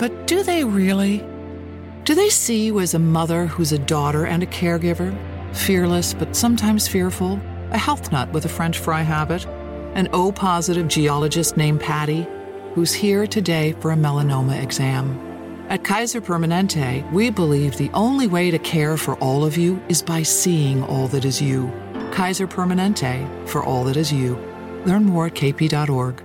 But do they really? Do they see you as a mother who's a daughter and a caregiver? Fearless, but sometimes fearful? A health nut with a French fry habit? An O positive geologist named Patty, who's here today for a melanoma exam? At Kaiser Permanente, we believe the only way to care for all of you is by seeing all that is you. Kaiser Permanente, for all that is you. Learn more at kp.org.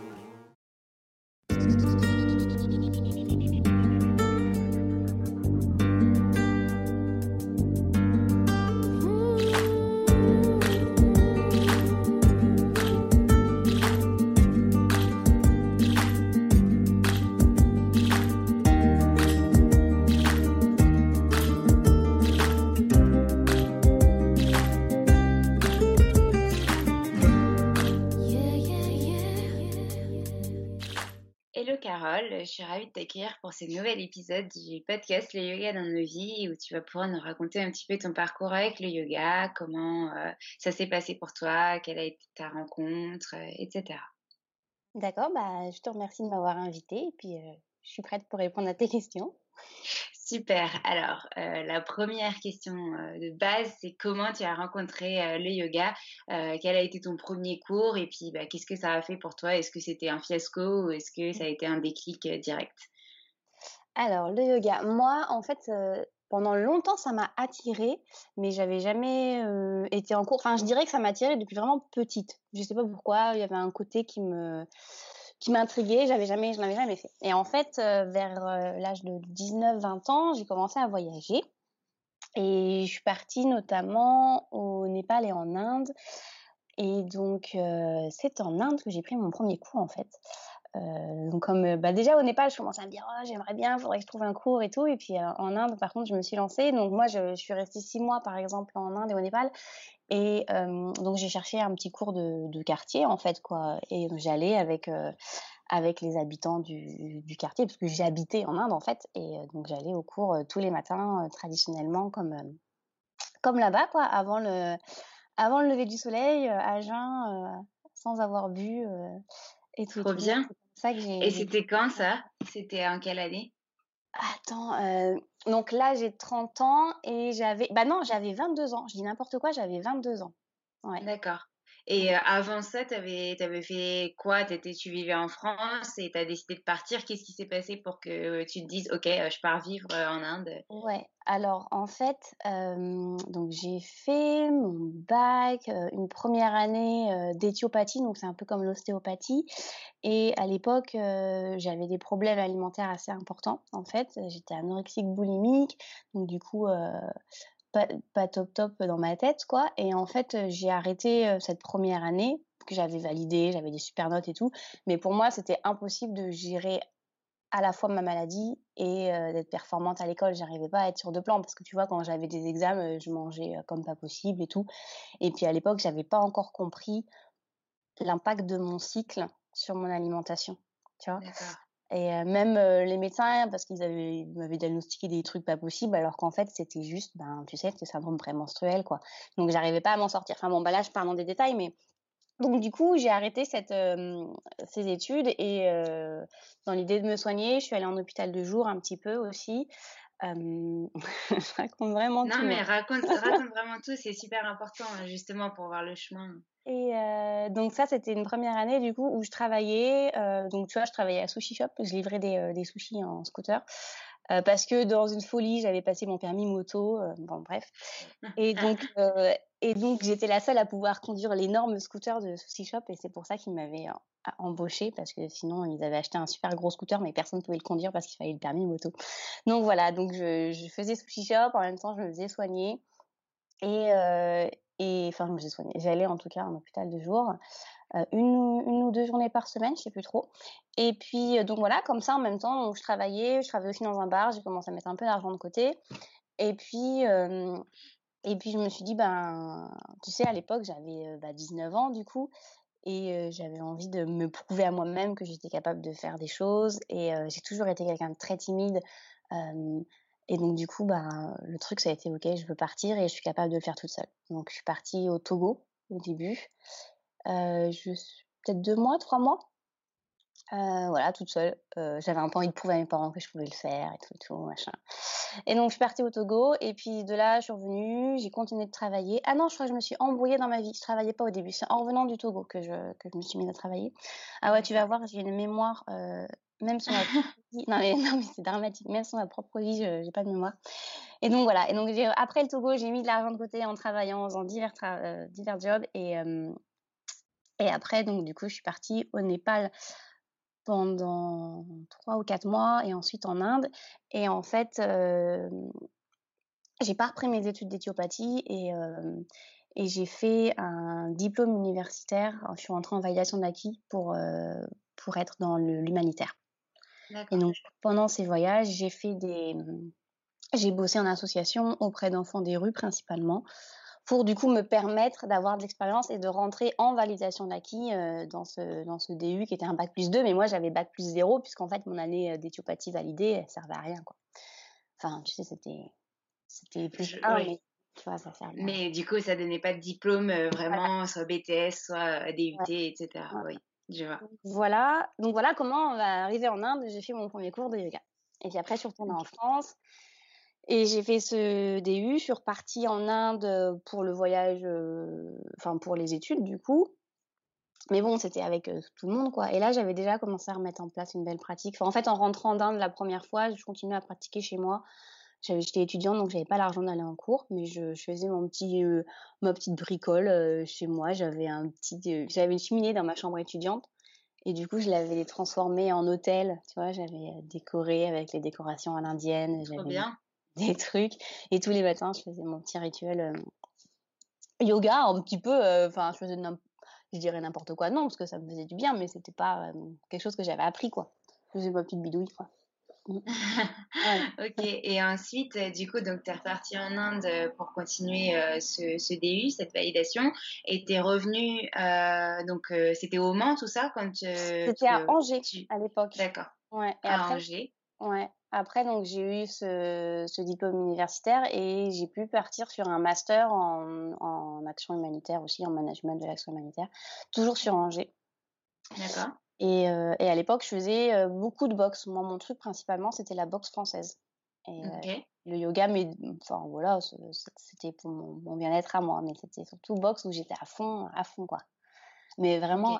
De t'accueillir pour ce nouvel épisode du podcast Le Yoga dans nos vies où tu vas pouvoir nous raconter un petit peu ton parcours avec le yoga, comment euh, ça s'est passé pour toi, quelle a été ta rencontre, euh, etc. D'accord, bah, je te remercie de m'avoir invitée et puis euh, je suis prête pour répondre à tes questions. Super. Alors, euh, la première question euh, de base, c'est comment tu as rencontré euh, le yoga? Quel a été ton premier cours? Et puis, bah, qu'est-ce que ça a fait pour toi? Est-ce que c'était un fiasco ou est-ce que ça a été un déclic direct? Alors, le yoga, moi, en fait, pendant longtemps, ça m'a attirée, mais j'avais jamais été en cours. Enfin, je dirais que ça m'a attirée depuis vraiment petite. Je sais pas pourquoi, il y avait un côté qui me qui m'intriguait, j'avais jamais, je n'avais jamais fait. Et en fait, euh, vers euh, l'âge de 19-20 ans, j'ai commencé à voyager. Et je suis partie notamment au Népal et en Inde. Et donc, euh, c'est en Inde que j'ai pris mon premier cours, en fait. Euh, donc, comme euh, bah, déjà au Népal, je commençais à me dire, oh, j'aimerais bien, il faudrait que je trouve un cours et tout. Et puis euh, en Inde, par contre, je me suis lancée. Donc, moi, je, je suis restée six mois, par exemple, en Inde et au Népal. Et euh, donc, j'ai cherché un petit cours de, de quartier, en fait, quoi. Et j'allais avec, euh, avec les habitants du, du quartier, parce que habité en Inde, en fait. Et euh, donc, j'allais au cours tous les matins, traditionnellement, comme, comme là-bas, quoi, avant le, avant le lever du soleil, à jeun, sans avoir bu et tout. Trop bien. C'est comme ça que j'ai. Et c'était quand ça? C'était en quelle année? Attends, euh, donc là j'ai 30 ans et j'avais, bah non, j'avais 22 ans. Je dis n'importe quoi, j'avais 22 ans. Ouais. D'accord. Et avant ça, tu avais, fait quoi? Étais, Tu vivais en France et tu as décidé de partir. Qu'est-ce qui s'est passé pour que tu te dises, OK, je pars vivre en Inde? Ouais, alors en fait, donc j'ai fait mon bac, une première année d'éthiopathie, donc c'est un peu comme l'ostéopathie. Et à l'époque, j'avais des problèmes alimentaires assez importants. En fait, j'étais anorexique boulimique, donc du coup, pas, top top dans ma tête, quoi. Et en fait, j'ai arrêté cette première année que j'avais validée, j'avais des super notes et tout. Mais pour moi, c'était impossible de gérer à la fois ma maladie et d'être performante à l'école. J'arrivais pas à être sur deux plans parce que tu vois, quand j'avais des examens, je mangeais comme pas possible et tout. Et puis à l'époque, j'avais pas encore compris l'impact de mon cycle sur mon alimentation. Tu vois et même les médecins, parce qu'ils avaient, m'avaient diagnostiqué des trucs pas possibles, alors qu'en fait, c'était juste, ben, tu sais, le syndrome prémenstruel, quoi. Donc, j'arrivais pas à m'en sortir. Enfin, bon, bah là, je parle dans des détails, mais donc, du coup, j'ai arrêté cette, ces études et dans l'idée de me soigner, je suis allée en hôpital de jour un petit peu aussi. Je raconte vraiment tout. Non, mais raconte, raconte vraiment tout, c'est super important, justement, pour voir le chemin. Et euh, donc ça, c'était une première année du coup où je travaillais. Euh, donc tu vois, je travaillais à sushi shop, je livrais des, des sushis en scooter. Euh, parce que dans une folie, j'avais passé mon permis moto. Euh, bon, bref. Et donc, et donc j'étais la seule à pouvoir conduire l'énorme scooter de sushi shop et c'est pour ça qu'ils m'avaient embauché parce que sinon ils avaient acheté un super gros scooter mais personne ne pouvait le conduire parce qu'il fallait le permis moto. Donc voilà, donc je, je faisais sushi shop en même temps je me faisais soigner et, euh, et enfin, je me suis soignée. J'allais en tout cas en hôpital de jour, euh, une, une, ou deux journées par semaine, je sais plus trop. Et puis, euh, donc voilà, comme ça, en même temps, je travaillais, je travaillais aussi dans un bar, j'ai commencé à mettre un peu d'argent de côté. Et puis, euh, et puis, je me suis dit, ben, tu sais, à l'époque, j'avais bah, 19 ans, du coup, et j'avais envie de me prouver à moi-même que j'étais capable de faire des choses. Et j'ai toujours été quelqu'un de très timide. Et donc, du coup, bah, le truc, ça a été OK, je veux partir et je suis capable de le faire toute seule. Donc, je suis partie au Togo au début. Euh, peut-être deux mois, trois mois. Euh, voilà, toute seule. Euh, j'avais un peu envie de prouver à mes parents que je pouvais le faire et tout, et tout, machin. Et donc, je suis partie au Togo. Et puis, de là, je suis revenue. J'ai continué de travailler. Ah non, je crois que je me suis embrouillée dans ma vie. Je travaillais pas au début. C'est en revenant du Togo que je, que je me suis mise à travailler. Ah ouais, tu vas voir, j'ai une mémoire même sur ma propre vie. Non mais, non, mais c'est dramatique. Même sur ma propre vie, je n'ai pas de mémoire. Et donc voilà. Et donc après le Togo, j'ai mis de l'argent de côté en travaillant, en faisant divers, divers jobs. Et, et après, donc du coup, je suis partie au Népal pendant trois ou quatre mois et ensuite en Inde. Et en fait, euh, j'ai pas repris mes études d'éthiopathie et, euh, et j'ai fait un diplôme universitaire. Je suis rentrée en validation d'acquis pour, pour être dans l'humanitaire. Et donc, pendant ces voyages, j'ai fait des. J'ai bossé en association auprès d'enfants des rues principalement, pour du coup me permettre d'avoir de l'expérience et de rentrer en validation d'acquis euh, dans, ce, dans ce DU qui était un bac plus 2, mais moi j'avais bac plus 0, puisqu'en fait mon année euh, d'éthiopathie validée, elle servait à rien. Quoi. Enfin, tu sais, c'était, c'était plus 1, mais tu vois, ça servait Mais du coup, ça donnait pas de diplôme euh, vraiment, soit BTS, soit DUT, etc. Oui. Voilà, donc voilà comment on va arriver en Inde. J'ai fait mon premier cours de yoga. Et puis après, je suis retournée en France. Et j'ai fait ce DU. Je suis repartie en Inde pour le voyage, euh, enfin pour les études du coup. Mais bon, c'était avec euh, tout le monde, quoi. Et là, j'avais déjà commencé à remettre en place une belle pratique. Enfin, en fait, en rentrant d'Inde la première fois, je continuais à pratiquer chez moi j'étais étudiante donc j'avais pas l'argent d'aller en cours mais je, je faisais mon petit euh, ma petite bricole euh, chez moi j'avais un petit euh, j'avais une cheminée dans ma chambre étudiante et du coup je l'avais transformée en hôtel tu vois j'avais décoré avec les décorations à l'indienne j'avais bien. des trucs et tous les matins je faisais mon petit rituel yoga un petit peu enfin je faisais je dirais n'importe quoi non parce que ça me faisait du bien mais c'était pas quelque chose que j'avais appris quoi je faisais ma petite bidouille quoi Mmh. ok, et ensuite, euh, du coup, donc tu es reparti en Inde euh, pour continuer euh, ce, ce, DU, cette validation, et tu es revenu, donc c'était au Mans tout ça quand C'était à Angers à l'époque. D'accord. Ouais, et à Angers. Ouais. Après, donc j'ai eu ce, ce, diplôme universitaire et j'ai pu partir sur un master en, en action humanitaire aussi, en management de l'action humanitaire, toujours sur Angers. D'accord. Et, euh, et à l'époque, je faisais euh, beaucoup de boxe. Moi, mon truc principalement, c'était la boxe française. Et euh, le yoga, mais enfin voilà, c'était pour mon, bien-être à moi, mais c'était surtout boxe où j'étais à fond, à fond quoi. Mais vraiment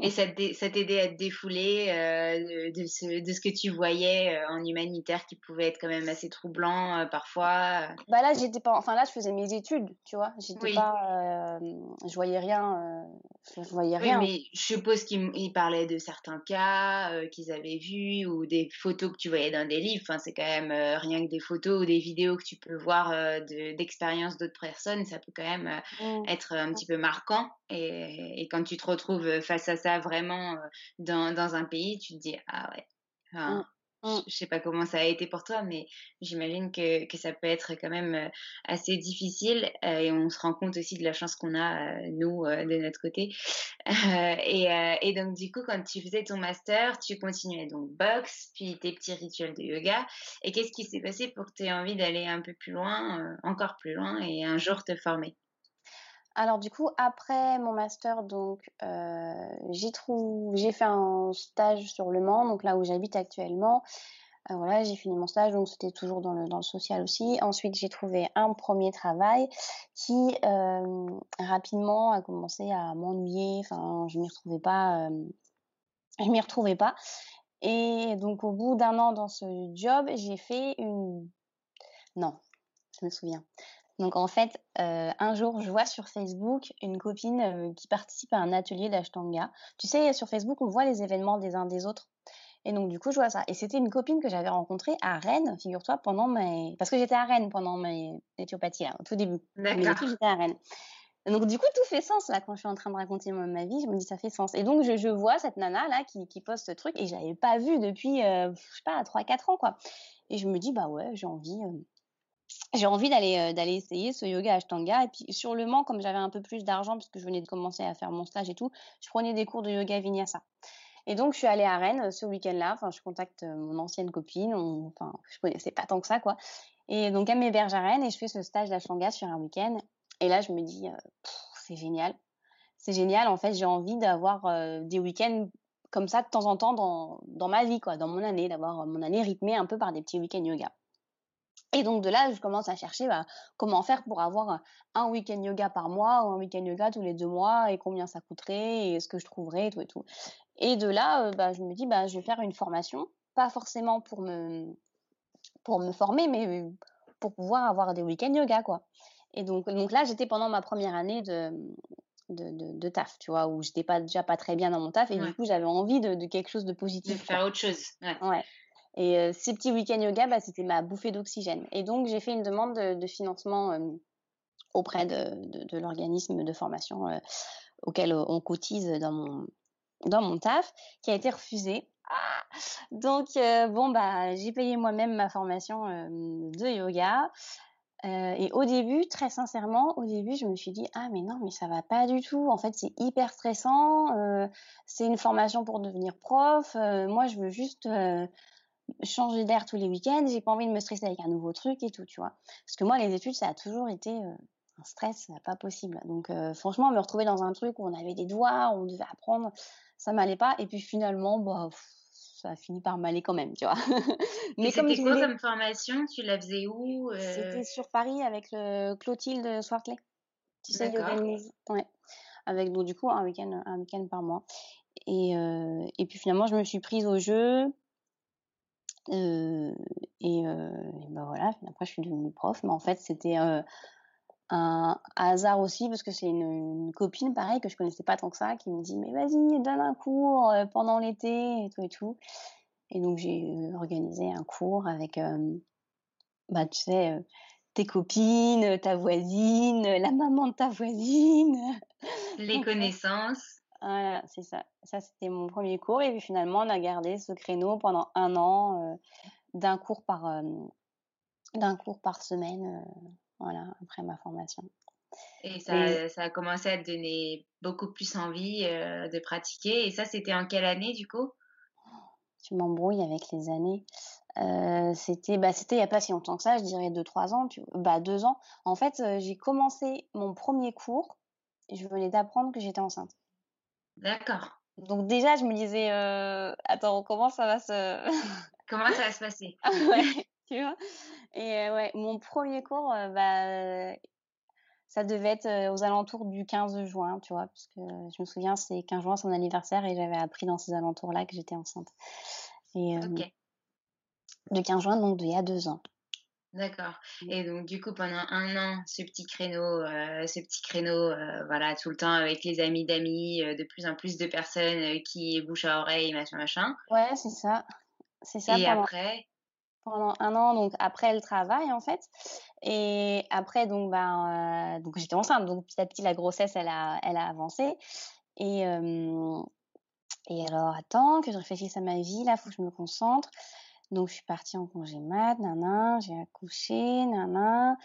Et ça t'aidait à te défouler euh, de, ce, de ce que tu voyais euh, en humanitaire qui pouvait être quand même assez troublant euh, parfois Bah là, j'étais pas. Enfin là, je faisais mes études, tu vois. J'étais pas. je voyais rien. je voyais rien. Mais je suppose qu'ils parlaient de certains cas qu'ils avaient vus ou des photos que tu voyais dans des livres. Enfin, c'est quand même rien que des photos ou des vidéos que tu peux voir d'expériences d'autres personnes. Ça peut quand même mmh. être un petit peu marquant. Et, quand tu te retrouves face à ça vraiment dans, dans un pays, tu te dis ah ouais. Enfin, mmh. Je sais pas comment ça a été pour toi, mais j'imagine que, que, ça peut être quand même assez difficile et on se rend compte aussi de la chance qu'on a, nous, de notre côté. et, et, donc, du coup, quand tu faisais ton master, tu continuais donc boxe, puis tes petits rituels de yoga. Et qu'est-ce qui s'est passé pour que tu aies envie d'aller un peu plus loin, encore plus loin, et un jour te former? Alors du coup, après mon master, donc euh, j'ai j'ai fait un stage sur Le Mans, donc là où j'habite actuellement. Euh, voilà, j'ai fini mon stage, donc c'était toujours dans le, dans social aussi. Ensuite, j'ai trouvé un premier travail qui euh, rapidement a commencé à m'ennuyer. Enfin, je m'y retrouvais pas. je m'y retrouvais pas. Et donc, au bout d'un an dans ce job, j'ai fait une. Non, je me souviens. Donc en fait, euh, un jour, je vois sur Facebook une copine euh, qui participe à un atelier d'Ashtanga. Tu sais, sur Facebook, on voit les événements des uns des autres. Et donc du coup, je vois ça. Et c'était une copine que j'avais rencontrée à Rennes, figure-toi, pendant mes... Parce que j'étais à Rennes pendant mes éthiopathies, au tout début. D'accord. j'étais à Rennes. Donc du coup, tout fait sens là quand je suis en train de raconter ma, vie. Je me dis ça fait sens. Et donc je, vois cette nana là qui, qui poste ce truc et je l'avais pas vue depuis, euh, je sais pas, 3-4 ans quoi. Et je me dis bah ouais, j'ai envie j'ai envie d'aller euh, d'aller essayer ce yoga ashtanga. Et puis sur le Mans comme j'avais un peu plus d'argent parce que je venais de commencer à faire mon stage et tout je prenais des cours de yoga vinyasa. Et donc je suis allée à Rennes euh, ce week-end-là. Enfin je contacte euh, mon ancienne copine. Enfin je connaissais pas tant que ça quoi. Et donc elle m'héberge à Rennes et je fais ce stage d'ashtanga sur un week-end. Et là je me dis c'est génial. C'est génial. En fait j'ai envie d'avoir des week-ends comme ça de temps en temps dans dans ma vie quoi. Dans mon année d'avoir mon année rythmée un peu par des petits week-ends yoga et donc de là, je commence à chercher bah, comment faire pour avoir un week-end yoga par mois ou un week-end yoga tous les deux mois et combien ça coûterait et ce que je trouverais et tout et tout. Et de là, euh, bah, je me dis bah je vais faire une formation, pas forcément pour me pour me former, mais pour pouvoir avoir des week-ends yoga quoi. Et donc donc là, j'étais pendant ma première année de de, de, taf, tu vois, où j'étais pas déjà pas très bien dans mon taf et du coup j'avais envie de, de, quelque chose de positif. De faire autre chose. Ouais. ouais. Et euh, ces petits week-ends yoga, bah, c'était ma bouffée d'oxygène. Et donc, j'ai fait une demande de, financement euh, auprès de, l'organisme de formation euh, auquel on cotise dans mon, dans mon taf, qui a été refusée. Ah donc, bon, bah, j'ai payé moi-même ma formation de yoga. et au début, très sincèrement, au début, je me suis dit ah mais non mais ça va pas du tout. En fait, c'est hyper stressant. c'est une formation pour devenir prof. moi, je veux juste changer d'air tous les week-ends, j'ai pas envie de me stresser avec un nouveau truc et tout, tu vois. Parce que moi, les études, ça a toujours été euh, un stress, pas possible. Donc, euh, franchement, me retrouver dans un truc où on avait des doigts, où on devait apprendre, ça m'allait pas. Et puis finalement, bah, ça a fini par m'aller quand même, tu vois. Mais c'était quoi comme formation? Tu la faisais où euh? C'était sur Paris avec le Clotilde Swartley. Tu sais, Ouais. Avec donc du coup un week-end, un week-end par mois. Et, et puis finalement, je me suis prise au jeu euh, et, euh, ben voilà, après je suis devenue prof, mais en fait c'était euh, un hasard aussi parce que c'est une, copine pareil que je connaissais pas tant que ça qui me dit mais vas-y donne un cours pendant l'été et tout et tout. Et donc j'ai organisé un cours avec bah tu sais tes copines, ta voisine, la maman de ta voisine, les connaissances. C'est ça. Ça, c'était mon premier cours. Et puis finalement, on a gardé ce créneau pendant un an, euh, d'un cours par euh, d'un cours par semaine, euh, voilà, après ma formation. Et ça, ça, a commencé à te donner beaucoup plus envie de pratiquer. Et ça, c'était en quelle année du coup? Tu m'embrouilles avec les années. c'était bah c'était il y a pas si longtemps que ça, je dirais deux trois ans, tu... bah deux ans. En fait, j'ai commencé mon premier cours et je venais d'apprendre que j'étais enceinte. D'accord. Donc déjà, je me disais, euh, attends, comment ça va se... comment ça va se passer? Ouais, tu vois? Et euh, ouais, mon premier cours, euh, bah, Ça devait être aux alentours du 15 juin, tu vois, parce que je me souviens, c'est 15 juin, son anniversaire, et j'avais appris dans ces alentours-là que j'étais enceinte. Et, Ok. De 15 juin, donc il y a deux ans. D'accord. Et donc du coup pendant un an, ce petit créneau, euh, ce petit créneau, euh, voilà, tout le temps avec les amis d'amis, euh, de plus en plus de personnes qui bouche à oreille, machin, machin. Ouais, c'est ça. C'est ça. Et pendant, après, pendant un an, donc après le travail en fait. Et après donc ben donc j'étais enceinte, donc petit à petit la grossesse elle a elle a avancé. Et et alors attends que je réfléchisse à ma vie là, faut que je me concentre. Donc, je suis partie en congé mat, nana, j'ai accouché, nana.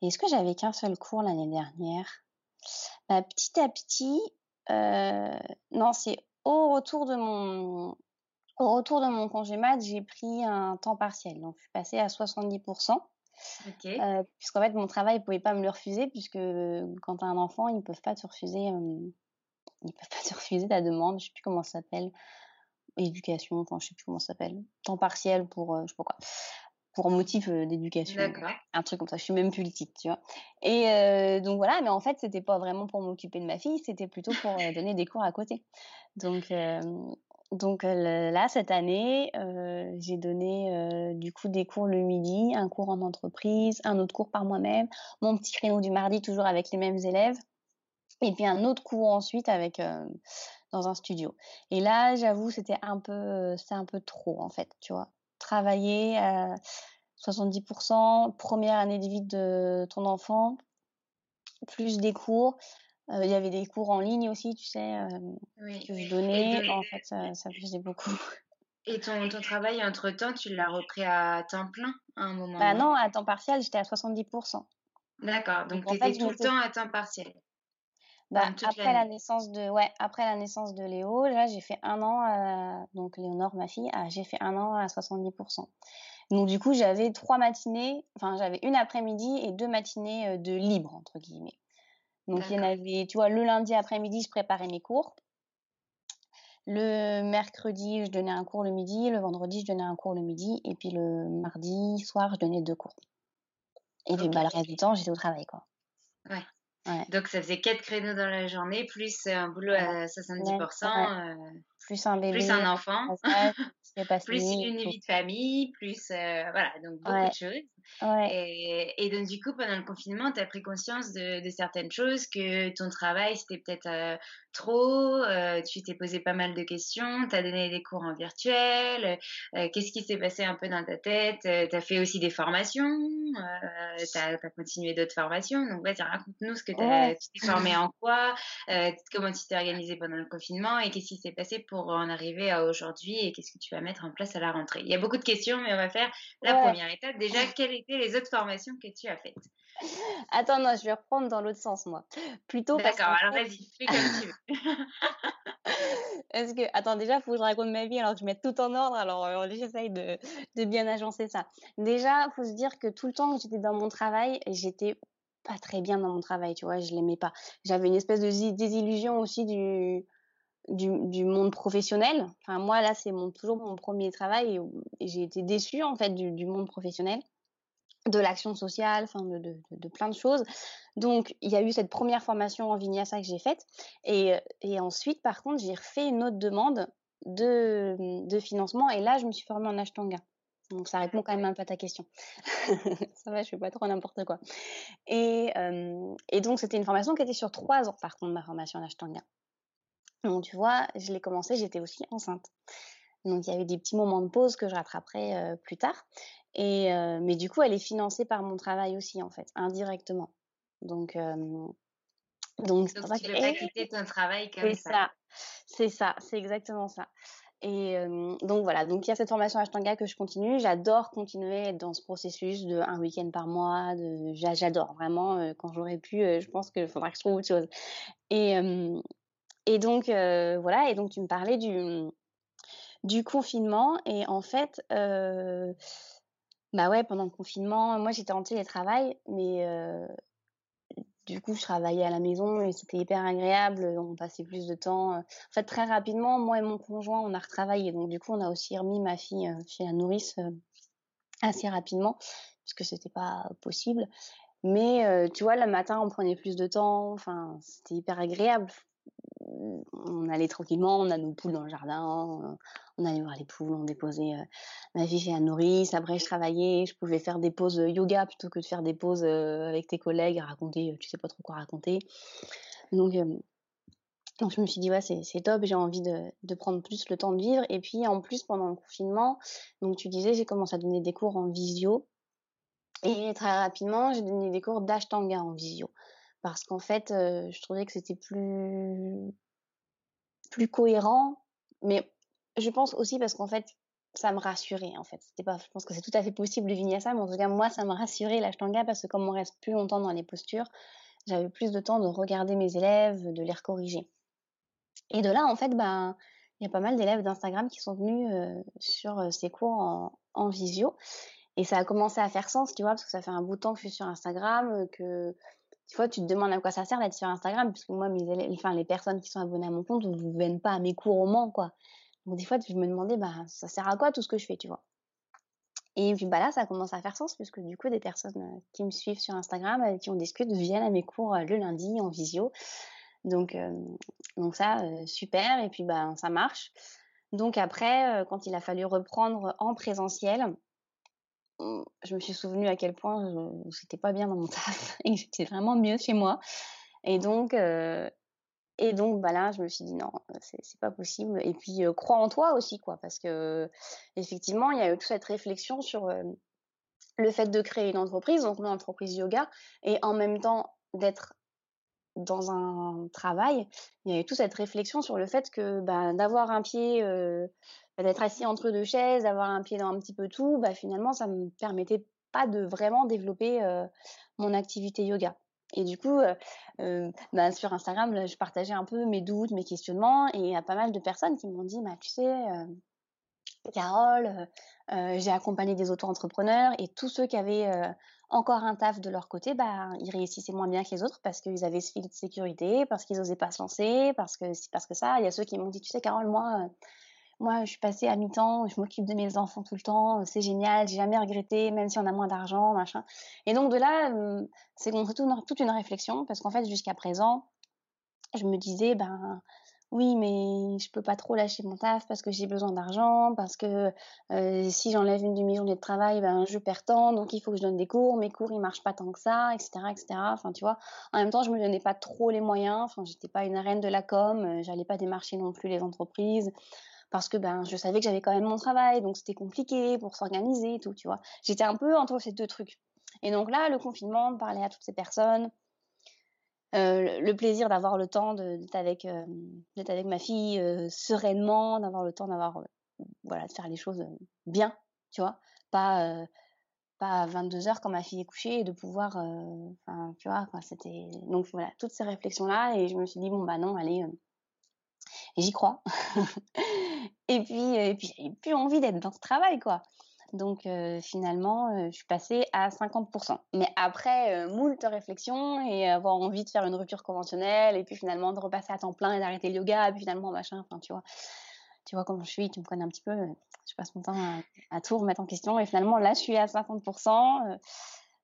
Et est-ce que j'avais qu'un seul cours l'année dernière? Bah, Petit à petit, euh, non, c'est au retour de mon au retour de mon congé mat, j'ai pris un temps partiel. Donc, je suis passée à 70%. okay. Euh, puisqu'en fait, mon travail ne pouvait pas me le refuser, puisque quand tu as un enfant, ils ne peuvent pas te refuser, euh, ils peuvent pas te refuser ta demande. Je sais plus comment ça s'appelle éducation, enfin je sais plus comment ça s'appelle, temps partiel pour euh, je sais pas quoi, pour motif euh, d'éducation, un truc comme ça. Je suis même plus le titre, tu vois. Et euh, donc voilà, mais en fait c'était pas vraiment pour m'occuper de ma fille, c'était plutôt pour donner des cours à côté. Donc euh, donc là cette année j'ai donné du coup des cours le midi, un cours en entreprise, un autre cours par moi-même, mon petit créneau du mardi toujours avec les mêmes élèves. Et puis un autre cours ensuite avec dans un studio. Et là, j'avoue, c'était un peu, c'est un peu trop en fait, tu vois. Travailler à 70%, première année de vie de ton enfant, plus des cours. Il y avait des cours en ligne aussi, tu sais, oui. que je donnais. En fait, ça, ça faisait beaucoup. Et ton, ton travail, entre-temps, tu l'as repris à temps plein à un moment Bah non, à temps partiel, j'étais à 70%. D'accord, donc, donc tu étais tout le temps à temps partiel. Bah, après la naissance de ouais après la naissance de Léo là j'ai fait un an euh, donc Léonore ma fille ah, j'ai fait un an à 70% donc du coup j'avais trois matinées enfin j'avais une après-midi et deux matinées euh, de libre entre guillemets. Donc il y en avait tu vois le lundi après-midi je préparais mes cours. Le mercredi je donnais un cours le midi. Le vendredi je donnais un cours le midi. Et puis le mardi soir je donnais deux cours. Et puis bah, le reste du temps j'étais au travail quoi. Ouais Ouais. Donc ça faisait quatre créneaux dans la journée, plus un boulot à 70%, ouais. euh, plus un bébé, plus un enfant, plus une vie de famille, plus euh, voilà, donc beaucoup ouais. de choses. Et, et, donc du coup, pendant le confinement, tu as pris conscience de, de, certaines choses, que ton travail c'était peut-être euh, trop, tu t'es posé pas mal de questions, tu as donné des cours en virtuel, euh, qu'est-ce qui s'est passé un peu dans ta tête, tu as fait aussi des formations, tu as, as, continué d'autres formations, donc vas-y, raconte-nous ce que ouais. tu t'es formé en quoi, euh, comment tu t'es organisé pendant le confinement et qu'est-ce qui s'est passé pour en arriver à aujourd'hui et qu'est-ce que tu vas mettre en place à la rentrée. Il y a beaucoup de questions, mais on va faire la ouais. première étape. Déjà, quelles étaient les autres formations que tu as faites? Attends, non, je vais reprendre dans l'autre sens, moi. Plutôt D'accord, alors fait... vas-y, fais comme tu veux. Est-ce que, attends, déjà, il faut que je raconte ma vie, alors que je mette tout en ordre, alors euh, j'essaye de, de bien agencer ça. Déjà, il faut se dire que tout le temps que j'étais dans mon travail, j'étais pas très bien dans mon travail, tu vois, je l'aimais pas. J'avais une espèce de désillusion aussi du, du, monde professionnel. Enfin, moi, là, c'est mon, toujours mon premier travail et, j'ai été déçue, en fait, du, monde professionnel, de l'action sociale, enfin, de, plein de choses. Donc, il y a eu cette première formation en Vinyasa que j'ai faite. Et, ensuite, par contre, j'ai refait une autre demande de, financement et là, je me suis formée en Ashtanga. Donc ça répond quand même un peu à ta question. ça va, je fais pas trop n'importe quoi. Et, euh, et donc c'était une formation qui était sur trois ans par contre ma formation en Ashtanga. Donc tu vois, je l'ai commencé, j'étais aussi enceinte. Donc il y avait des petits moments de pause que je rattraperai euh, plus tard. Et euh, mais du coup, elle est financée par mon travail aussi en fait, indirectement. Donc euh, donc, donc tu ne veux pas quitter ton travail comme ça. ça. C'est ça, c'est exactement ça. Et euh, donc voilà, donc il y a cette formation Ashtanga que je continue. J'adore continuer dans ce processus de un week-end par mois. De, j'adore vraiment. Euh, quand j'aurai pu, euh, je pense qu'il faudra que je trouve autre chose. Et et donc voilà. Et donc tu me parlais du du confinement et en fait. bah ouais, pendant le confinement, moi j'étais en télétravail, mais du coup, je travaillais à la maison et c'était hyper agréable. On passait plus de temps. En fait, très rapidement, moi et mon conjoint, on a retravaillé. Donc, du coup, on a aussi remis ma fille chez la nourrice assez rapidement, parce que c'était pas possible. Mais tu vois, le matin, on prenait plus de temps. Enfin, c'était hyper agréable. On allait tranquillement, on a nos poules dans le jardin, on allait voir les poules, on déposait ma fille chez la nourrice. Après, je travaillais, je pouvais faire des pauses yoga plutôt que de faire des pauses avec tes collègues à raconter, tu sais pas trop quoi raconter. Donc, donc je me suis dit, ouais, c'est top, j'ai envie de, de, prendre plus le temps de vivre. Et puis en plus, pendant le confinement, donc tu disais, j'ai commencé à donner des cours en visio. Et très rapidement, j'ai donné des cours d'ashtanga en visio. Parce qu'en fait, euh, je trouvais que c'était plus, plus cohérent. Mais je pense aussi parce qu'en fait, ça me rassurait, en fait. C'était pas, je pense que c'est tout à fait possible de vinyasa, mais en tout cas, moi, ça me rassurait l'ashtanga parce que comme on reste plus longtemps dans les postures, j'avais plus de temps de regarder mes élèves, de les corriger. Et de là, en fait, ben, il y a pas mal d'élèves d'Instagram qui sont venus euh, sur euh, ces cours en, en, visio. Et ça a commencé à faire sens, tu vois, parce que ça fait un bout de temps que je suis sur Instagram, que des fois, tu te demandes à quoi ça sert d'être sur Instagram, puisque moi, mes élèves, enfin, les personnes qui sont abonnées à mon compte ne viennent pas à mes cours au Mans, quoi. Donc, des fois, je me demandais, bah, ça sert à quoi tout ce que je fais, tu vois? Et puis, bah là, ça commence à faire sens, puisque du coup, des personnes qui me suivent sur Instagram, qui on discute, viennent à mes cours le lundi en visio. Donc, euh, donc ça, euh, super. Et puis, bah, ça marche. Donc après, euh, quand il a fallu reprendre en présentiel, je me suis souvenu à quel point j'étais pas bien dans mon taf et que j'étais vraiment mieux chez moi. Et donc, et donc, bah là, je me suis dit non, c'est pas possible. Et puis, crois en toi aussi, quoi, parce que effectivement, il y a eu toute cette réflexion sur le fait de créer une entreprise, donc une entreprise yoga, et en même temps d'être dans un travail, il y avait toute cette réflexion sur le fait que bah, d'avoir un pied, bah, d'être assis entre deux chaises, d'avoir un pied dans un petit peu tout, bah, finalement, ça me permettait pas de vraiment développer mon activité yoga. Et du coup, euh, sur Instagram, je partageais un peu mes doutes, mes questionnements, et il y a pas mal de personnes qui m'ont dit, tu sais, Carole, j'ai accompagné des auto-entrepreneurs, et tous ceux qui avaient encore un taf de leur côté, bah, ils réussissaient moins bien que les autres parce qu'ils avaient ce filet de sécurité, parce qu'ils n'osaient pas se lancer, parce que parce que ça. Il y a ceux qui m'ont dit, tu sais, Carole, moi, euh, moi, je suis passée à mi-temps, je m'occupe de mes enfants tout le temps, c'est génial, j'ai jamais regretté, même si on a moins d'argent, machin. Et donc de là, euh, c'est toute une réflexion parce qu'en fait, jusqu'à présent, je me disais, ben, oui, mais je peux pas trop lâcher mon taf parce que j'ai besoin d'argent, parce que euh, si j'enlève une demi-journée de travail, ben je perds temps, donc il faut que je donne des cours. Mes cours ils marchent pas tant que ça, etc., etc. Enfin, tu vois. En même temps, je me donnais pas trop les moyens. Enfin, j'étais pas une reine de la com, euh, j'allais pas démarcher non plus les entreprises parce que ben je savais que j'avais quand même mon travail, donc c'était compliqué pour s'organiser tout, tu vois. J'étais un peu entre ces deux trucs. Et donc là, le confinement, de parler à toutes ces personnes, euh, le plaisir d'avoir le temps d'être avec, euh, ma fille euh, sereinement, d'avoir le temps d'avoir, voilà, de faire les choses bien, tu vois, pas, pas à 22 heures quand ma fille est couchée et de pouvoir, enfin, tu vois, c'était, donc voilà, toutes ces réflexions-là et je me suis dit, bon, bah non, allez, j'y crois. et puis, et puis, j'avais plus envie d'être dans ce travail, quoi. Donc euh, finalement, euh, je suis passée à 50%. Mais après euh, moult réflexions et avoir envie de faire une rupture conventionnelle et puis finalement de repasser à temps plein et d'arrêter le yoga et puis finalement machin, tu vois. Tu vois comment je suis, tu me connais un petit peu. Je passe mon temps à, à tout remettre en question et finalement là je suis à 50%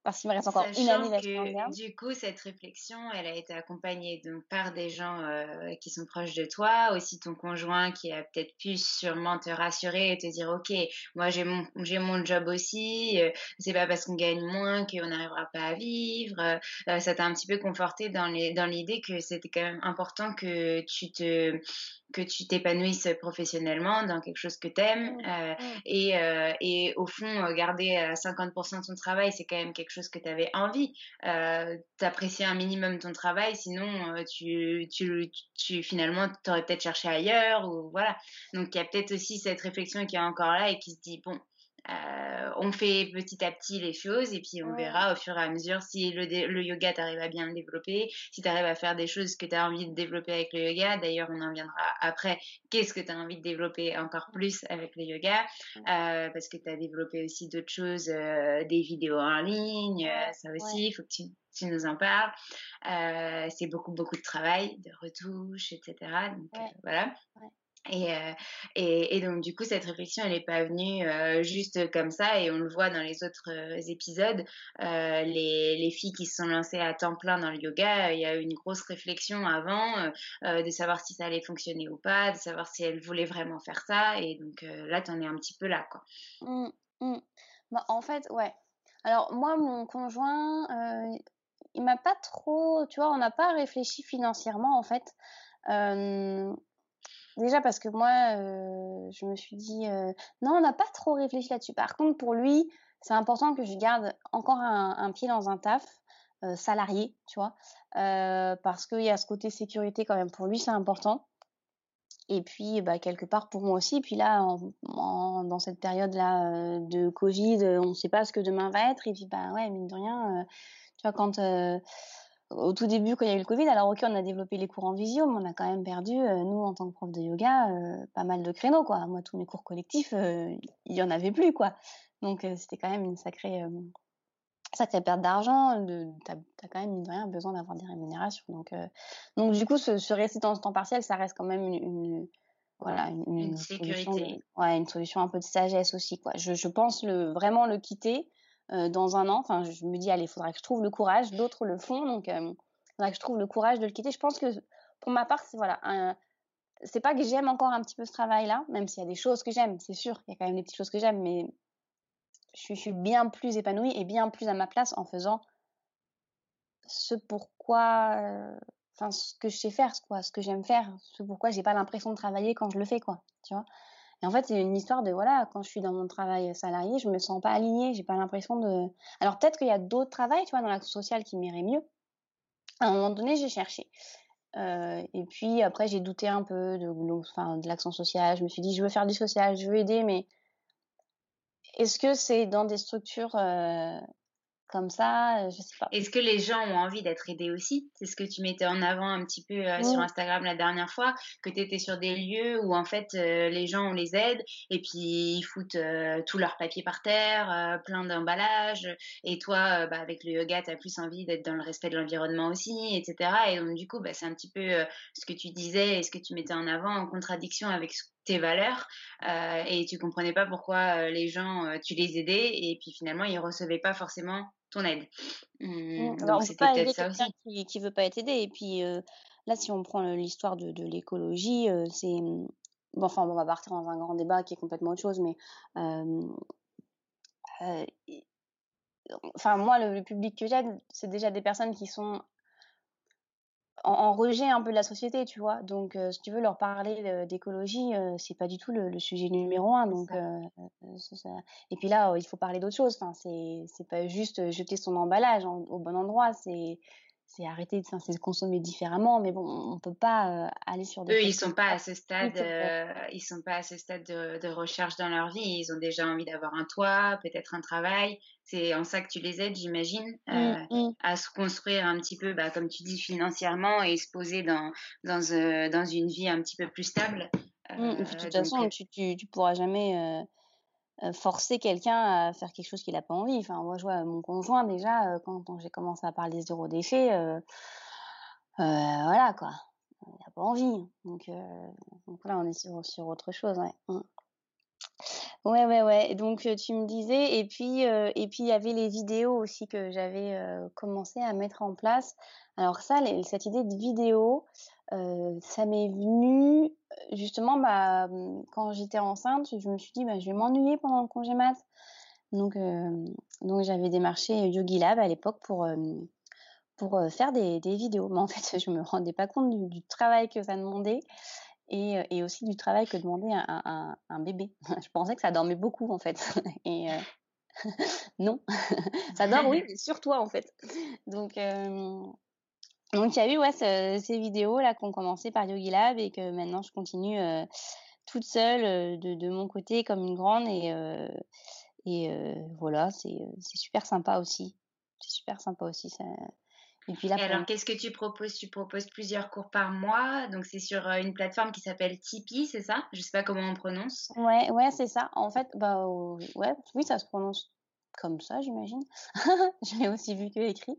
parce qu'il me reste encore une année d'expérience. Du coup, cette réflexion, elle a été accompagnée donc par des gens euh, qui sont proches de toi, aussi ton conjoint qui a peut-être pu sûrement te rassurer et te dire, ok, moi j'ai mon j'ai mon job aussi, euh, c'est pas parce qu'on gagne moins qu'on n'arrivera pas à vivre. Euh, ça t'a un petit peu conforté dans les dans l'idée que c'était quand même important que tu te que tu t'épanouisses professionnellement dans quelque chose que tu aimes euh, et, euh, et au fond garder à 50% ton travail c'est quand même quelque chose que tu avais envie. Euh, un minimum ton travail sinon euh, tu, tu, tu finalement t'aurais peut-être cherché ailleurs ou voilà. Donc il y a peut-être aussi cette réflexion qui est encore là et qui se dit bon euh, on fait petit à petit les choses et puis on verra au fur et à mesure si le, le yoga t'arrive à bien le développer, si tu arrives à faire des choses que tu as envie de développer avec le yoga. D'ailleurs, on en viendra après. Qu'est-ce que tu as envie de développer encore plus avec le yoga? Euh, Parce que tu as développé aussi d'autres choses, euh, des vidéos en ligne, ça aussi, il faut que tu, tu, nous en parles. c'est beaucoup, beaucoup de travail, de retouches, etc. Donc voilà. Et, euh, et, donc, du coup, cette réflexion, elle n'est pas venue euh, juste comme ça. Et on le voit dans les autres euh, épisodes. Les, les, filles qui se sont lancées à temps plein dans le yoga, il y a eu une grosse réflexion avant de savoir si ça allait fonctionner ou pas, de savoir si elles voulaient vraiment faire ça. Et donc, là, tu en es un petit peu là, quoi. Mmh, mmh. Bah, en fait, ouais. Alors, moi, mon conjoint, il m'a pas trop. Tu vois, on n'a pas réfléchi financièrement, en fait. Déjà parce que moi, euh, je me suis dit, euh, non, on n'a pas trop réfléchi là-dessus. Par contre, pour lui, c'est important que je garde encore un, pied dans un taf euh, salarié, tu vois, parce qu'il y a ce côté sécurité quand même. Pour lui, c'est important. Et puis, bah, quelque part pour moi aussi. Et puis là, dans cette période-là de Covid, on ne sait pas ce que demain va être. Et puis, bah ouais, mine de rien, tu vois, quand au tout début, quand il y a eu le Covid, alors ok, on a développé les cours en visio, mais on a quand même perdu, euh, nous, en tant que prof de yoga, euh, pas mal de créneaux, quoi. Moi, tous mes cours collectifs, euh, il y en avait plus, quoi. Donc, c'était quand même une sacrée, sacrée perte d'argent. Tu as, quand même, mine de rien, besoin d'avoir des rémunérations. Donc, donc du coup, ce, ce dans ce temps partiel, ça reste quand même une, voilà, une, sécurité. Solution ouais, une solution un peu de sagesse aussi, quoi. Je, je pense le, vraiment le quitter euh, dans un an. Enfin, je me dis, allez, il faudra que je trouve le courage. D'autres le font, donc euh, il faudra que je trouve le courage de le quitter. Je pense que pour ma part, c'est voilà, c'est pas que j'aime encore un petit peu ce travail-là, même s'il y a des choses que j'aime, c'est sûr, il y a quand même des petites choses que j'aime, mais je, suis bien plus épanouie et bien plus à ma place en faisant ce pourquoi, euh, enfin, ce que je sais faire, quoi, ce que j'aime faire, ce pourquoi j'ai pas l'impression de travailler quand je le fais, quoi, tu vois. Et en fait, c'est une histoire de voilà, quand je suis dans mon travail salarié, je me sens pas alignée, j'ai pas l'impression de. Alors peut-être qu'il y a d'autres travails, tu vois, dans l'action sociale qui m'iraient mieux. À un moment donné, j'ai cherché. Euh, et puis après, j'ai douté un peu de, l'action sociale. Je me suis dit, je veux faire du social, je veux aider, mais est-ce que c'est dans des structures euh, comme ça, euh, je sais pas. Est-ce que les gens ont envie d'être aidés aussi? C'est ce que tu mettais en avant un petit peu euh, sur Instagram la dernière fois, que tu étais sur des lieux où en fait euh, les gens on les aide et puis ils foutent tout leur papier par terre, plein d'emballages et toi bah, avec le yoga tu as plus envie d'être dans le respect de l'environnement aussi, etc. Et donc du coup bah, c'est un petit peu ce que tu disais et ce que tu mettais en avant en contradiction avec tes valeurs et tu comprenais pas pourquoi les gens tu les aidais et puis finalement ils recevaient pas forcément ton aide. Mmh, mmh, donc c'était peut-être ça aussi. Qui, qui veut pas être aidé. Et puis euh, là, si on prend l'histoire de, de l'écologie, euh, c'est mmh, bon, enfin, on va partir dans un grand débat qui est complètement autre chose, mais enfin moi, le, le public que j'aide, c'est déjà des personnes qui sont en, rejet un peu de la société, tu vois. Donc, euh, si tu veux leur parler euh, d'écologie, euh, c'est pas du tout le, sujet numéro un. Donc, ça. et puis là, il faut parler d'autre chose. Enfin, c'est c'est pas juste jeter son emballage au bon endroit. C'est c'est arrêter, c'est consommer différemment, mais bon, on peut pas aller sur des. Eux, ils sont pas à ce stade, ils sont pas à ce stade de, de, recherche dans leur vie. Ils ont déjà envie d'avoir un toit, peut-être un travail. C'est en ça que tu les aides, j'imagine, mmh, euh, mmh. à se construire un petit peu, bah, comme tu dis, financièrement et se poser dans, dans, euh, dans une vie un petit peu plus stable. Mmh, de toute façon, tu, tu, tu, pourras jamais forcer quelqu'un à faire quelque chose qu'il n'a pas envie. Enfin, moi, je vois mon conjoint déjà, quand, j'ai commencé à parler zéro déchet, voilà quoi, il n'a pas envie. Donc, donc là, on est sur, autre chose. Ouais. Ouais, ouais, ouais. Donc, tu me disais, et puis, et puis il y avait les vidéos aussi que j'avais commencé à mettre en place. Alors ça, cette idée de vidéo, ça m'est venu justement bah, mmh, quand j'étais enceinte. Je me suis dit, bah, je vais m'ennuyer pendant le congé mat. Donc, donc j'avais démarché Yogi Lab à l'époque pour pour faire des, vidéos. Mais en fait, je me rendais pas compte du, travail que ça demandait et, aussi du travail que demandait un, bébé. Je pensais que ça dormait beaucoup en fait. Et euh, non, ça dort oui, mais sur toi en fait. Euh, donc il y a eu ouais ces vidéos là qui ont commencé par Yogi Lab et que maintenant je continue euh, toute seule de, de, mon côté comme une grande et et voilà c'est super sympa aussi. C'est super sympa aussi ça et puis là, alors, qu'est-ce que tu proposes? Tu proposes plusieurs cours par mois. Donc, c'est sur euh, une plateforme qui s'appelle Tipeee, c'est ça? Je sais pas comment on prononce. Ouais, ouais, c'est ça. En fait, bah, ouais, oui, ça se prononce comme ça, j'imagine. je l'ai aussi vu que écrit.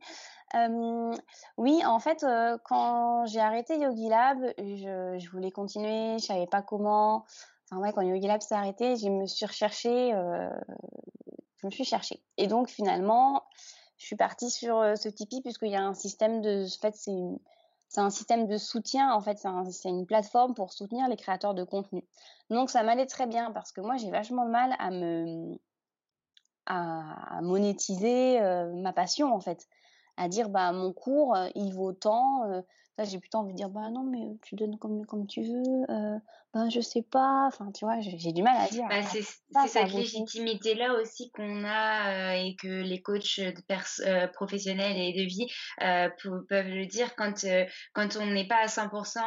oui, en fait, quand j'ai arrêté Yogi Lab, je, voulais continuer, je savais pas comment. Enfin ouais, quand Yogi Lab s'est arrêté, je me suis recherchée, je me suis cherchée. Et donc finalement, je suis partie sur ce Tipeee puisqu'il y a un système de, en fait, c'est un système de soutien, en fait, c'est une plateforme pour soutenir les créateurs de contenu. Donc ça m'allait très bien parce que moi j'ai vachement de mal à me à monétiser euh, ma passion en fait, à dire bah mon cours euh, il vaut tant, euh, j'ai plutôt envie de dire, bah non, mais tu donnes comme, comme tu veux, euh, ben je sais pas. Enfin, tu vois, j'ai du mal à dire. Bah, c'est cette légitimité-là aussi qu'on a euh, et que les coachs de euh, professionnels et de vie euh, peuvent le dire quand, quand on n'est pas à 100%,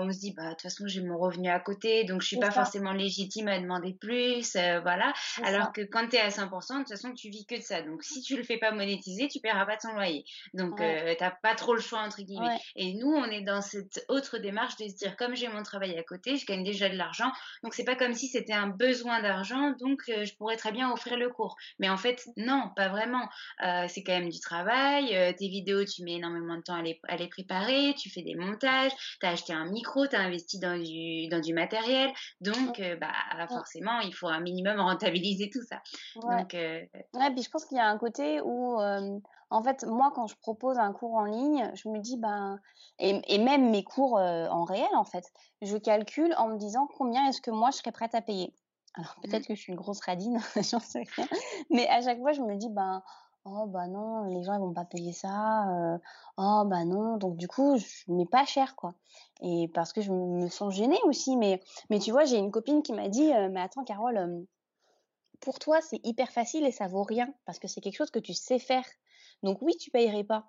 on se dit, bah de toute façon, j'ai mon revenu à côté, donc je suis pas forcément légitime à demander plus. voilà. Alors que quand tu es à 100%, de toute façon, tu vis que de ça. Donc si tu le fais pas monétiser, tu paieras pas ton loyer. Donc tu t'as pas trop le choix, entre guillemets. Et nous, on est dans cette autre démarche de se dire, comme j'ai mon travail à côté, je gagne déjà de l'argent. Donc, c'est pas comme si c'était un besoin d'argent, donc euh, je pourrais très bien offrir le cours. Mais en fait, non, pas vraiment. Euh, c'est quand même du travail. Euh, tes vidéos, tu mets énormément de temps à les, à les préparer, tu fais des montages, tu as acheté un micro, tu as investi dans du, dans du matériel. Donc, bah, forcément, il faut un minimum rentabiliser tout ça. Donc, ouais, puis je pense qu'il y a un côté où en fait, moi, quand je propose un cours en ligne, je me dis, ben, et, même mes cours euh, en réel, en fait, je calcule en me disant combien est-ce que moi je serais prête à payer. Alors mmh. peut-être que je suis une grosse radine, j'en sais rien, mais à chaque fois, je me dis, ben, oh bah non, les gens ils vont pas payer ça, euh, oh bah non, donc du coup, je mets pas cher quoi. Et parce que je me sens gênée aussi, mais mais tu vois, j'ai une copine qui m'a dit, euh, mais attends Carole, pour toi c'est hyper facile et ça vaut rien parce que c'est quelque chose que tu sais faire. Donc oui, tu payerais pas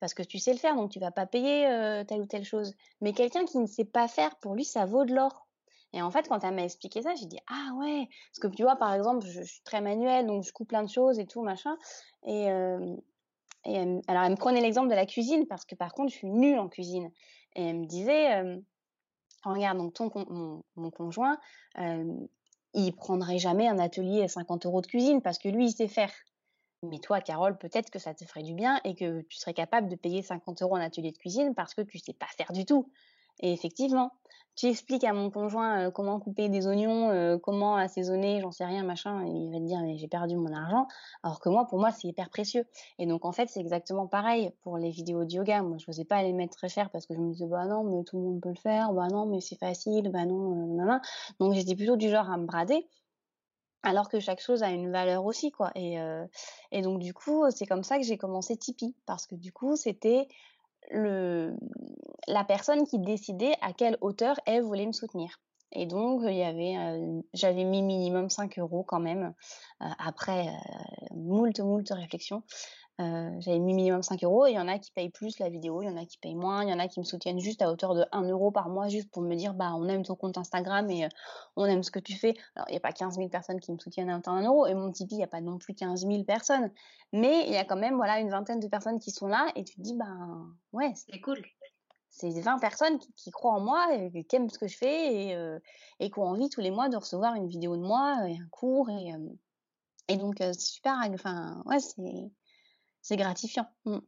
parce que tu sais le faire, donc tu vas pas payer telle ou telle chose. Mais quelqu'un qui ne sait pas faire, pour lui, ça vaut de l'or. Et en fait, quand elle m'a expliqué ça, j'ai dit ah ouais, parce que tu vois, par exemple, je, suis très manuelle, donc je coupe plein de choses et tout machin. Et, et alors elle me prenait l'exemple de la cuisine parce que par contre, je suis nulle en cuisine. Et elle me disait regarde, donc ton mon, mon conjoint, il prendrait jamais un atelier à 50 euros de cuisine parce que lui, il sait faire. Mais toi, Carole, peut-être que ça te ferait du bien et que tu serais capable de payer 50 euros en atelier de cuisine parce que tu sais pas faire du tout. Et effectivement, tu expliques à mon conjoint euh, comment couper des oignons, euh, comment assaisonner, j'en sais rien, machin, et il va te dire mais j'ai perdu mon argent. Alors que moi, pour moi, c'est hyper précieux. Et donc en fait, c'est exactement pareil pour les vidéos de yoga. Moi, je n'osais pas les mettre très cher parce que je me disais bah non, mais tout le monde peut le faire, bah non, mais c'est facile, bah non, euh, non. Donc j'étais plutôt du genre à me brader alors que chaque chose a une valeur aussi quoi. Et euh, et donc du coup c'est comme ça que j'ai commencé Tipeee parce que du coup c'était le la personne qui décidait à quelle hauteur elle voulait me soutenir. Et donc il euh, j'avais mis minimum 5 euros quand même euh, après moult moult réflexions euh, j'avais mis minimum 5 euros et il y en a qui payent plus la vidéo, il y en a qui payent moins, il y en a qui me soutiennent juste à hauteur de 1 euro par mois juste pour me dire bah on aime ton compte Instagram et euh, on aime ce que tu fais. Alors il n'y a pas 15 000 personnes qui me soutiennent à hauteur 1 euro et mon Tipeee il n'y a pas non plus 15 000 personnes, mais il y a quand même voilà une vingtaine de personnes qui sont là et tu te dis bah ouais c'est cool. C'est 20 personnes qui, croient en moi, et qui aiment ce que je fais et, euh, et qui ont envie tous les mois de recevoir une vidéo de moi et un cours et, et donc c'est super, enfin ouais c'est c'est gratifiant. Mmh.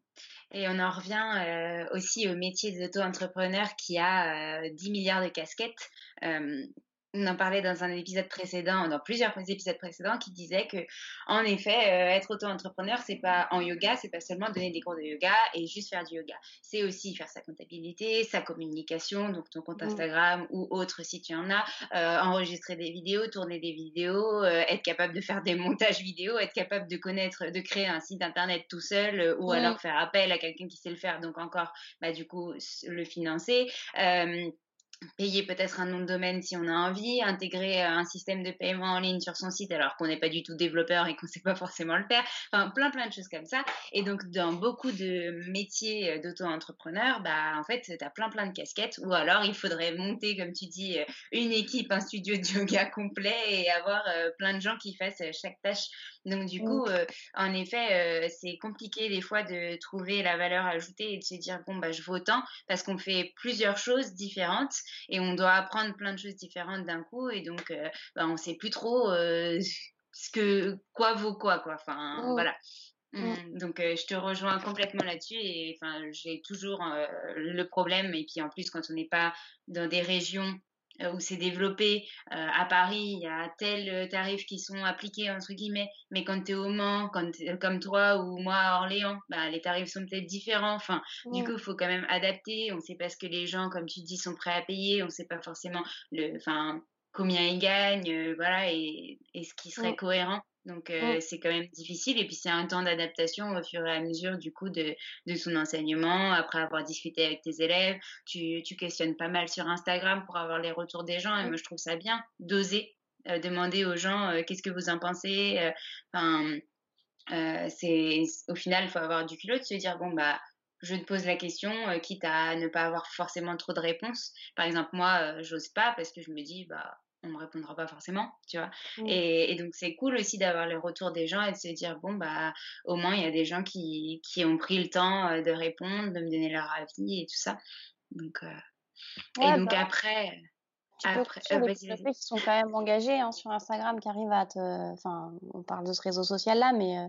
Et on en revient euh, aussi au métier d'auto-entrepreneur qui a 10 euh, milliards de casquettes. Euh, on en parlait dans un épisode précédent, dans plusieurs épisodes précédents, qui disaient que, en effet, euh, être auto-entrepreneur, c'est pas en yoga, c'est pas seulement donner des cours de yoga et juste faire du yoga. C'est aussi faire sa comptabilité, sa communication, donc ton compte mmh. Instagram ou autre si tu en as, euh, enregistrer des vidéos, tourner des vidéos, euh, être capable de faire des montages vidéo, être capable de connaître, de créer un site internet tout seul ou mmh. alors faire appel à quelqu'un qui sait le faire, donc encore, bah, du coup, le financer payer peut-être un nom de domaine si on a envie, intégrer euh, un système de paiement en ligne sur son site alors qu'on n'est pas du tout développeur et qu'on ne sait pas forcément le faire, enfin plein plein de choses comme ça. Et donc dans beaucoup de métiers euh, d'auto-entrepreneur, bah en fait tu as plein plein de casquettes ou alors il faudrait monter comme tu dis euh, une équipe, un studio de yoga complet et avoir plein de gens qui fassent chaque tâche. Donc du coup en effet c'est compliqué des fois de trouver la valeur ajoutée et de se dire bon bah je vaux autant parce qu'on fait plusieurs choses différentes et on doit apprendre plein de choses différentes d'un coup et donc euh, bah, on sait plus trop euh, ce que quoi vaut quoi quoi. Enfin Mmh. voilà. Mmh. Mmh, Donc euh, je te rejoins complètement là-dessus et enfin j'ai toujours euh, le problème et puis en plus quand on n'est pas dans des régions euh, où c'est développé euh, à Paris il y a tels tarifs qui sont appliqués entre guillemets mais quand tu es au Mans quand comme toi ou moi à Orléans bah, les tarifs sont peut-être différents. Enfin du coup il faut quand même adapter. On sait pas ce que les gens comme tu dis sont prêts à payer. On sait pas forcément le combien ils gagnent euh, voilà et, et ce qui serait Mmh. cohérent donc euh, c'est quand même difficile et puis c'est un temps d'adaptation au fur et à mesure du coup de, de son enseignement après avoir discuté avec tes élèves. Tu, tu questionnes pas mal sur Instagram pour avoir les retours des gens et moi je trouve ça bien d'oser euh, demander aux gens euh, qu'est-ce que vous en pensez enfin c'est au final il faut avoir du culot de se dire bon bah je te pose la question quitte à ne pas avoir forcément trop de réponses. Par exemple moi j'ose pas parce que je me dis bah on me répondra pas forcément tu vois Mmh. et, et donc c'est cool aussi d'avoir les retours des gens et de se dire bon bah au moins il y a des gens qui, qui ont pris le temps euh, de répondre de me donner leur avis et tout ça donc euh, et donc bah, après tu peux après sur euh, vas-y communautés qui sont quand même engagées hein, sur Instagram, qui arrivent à te... Enfin, on parle de ce réseau social-là, mais euh,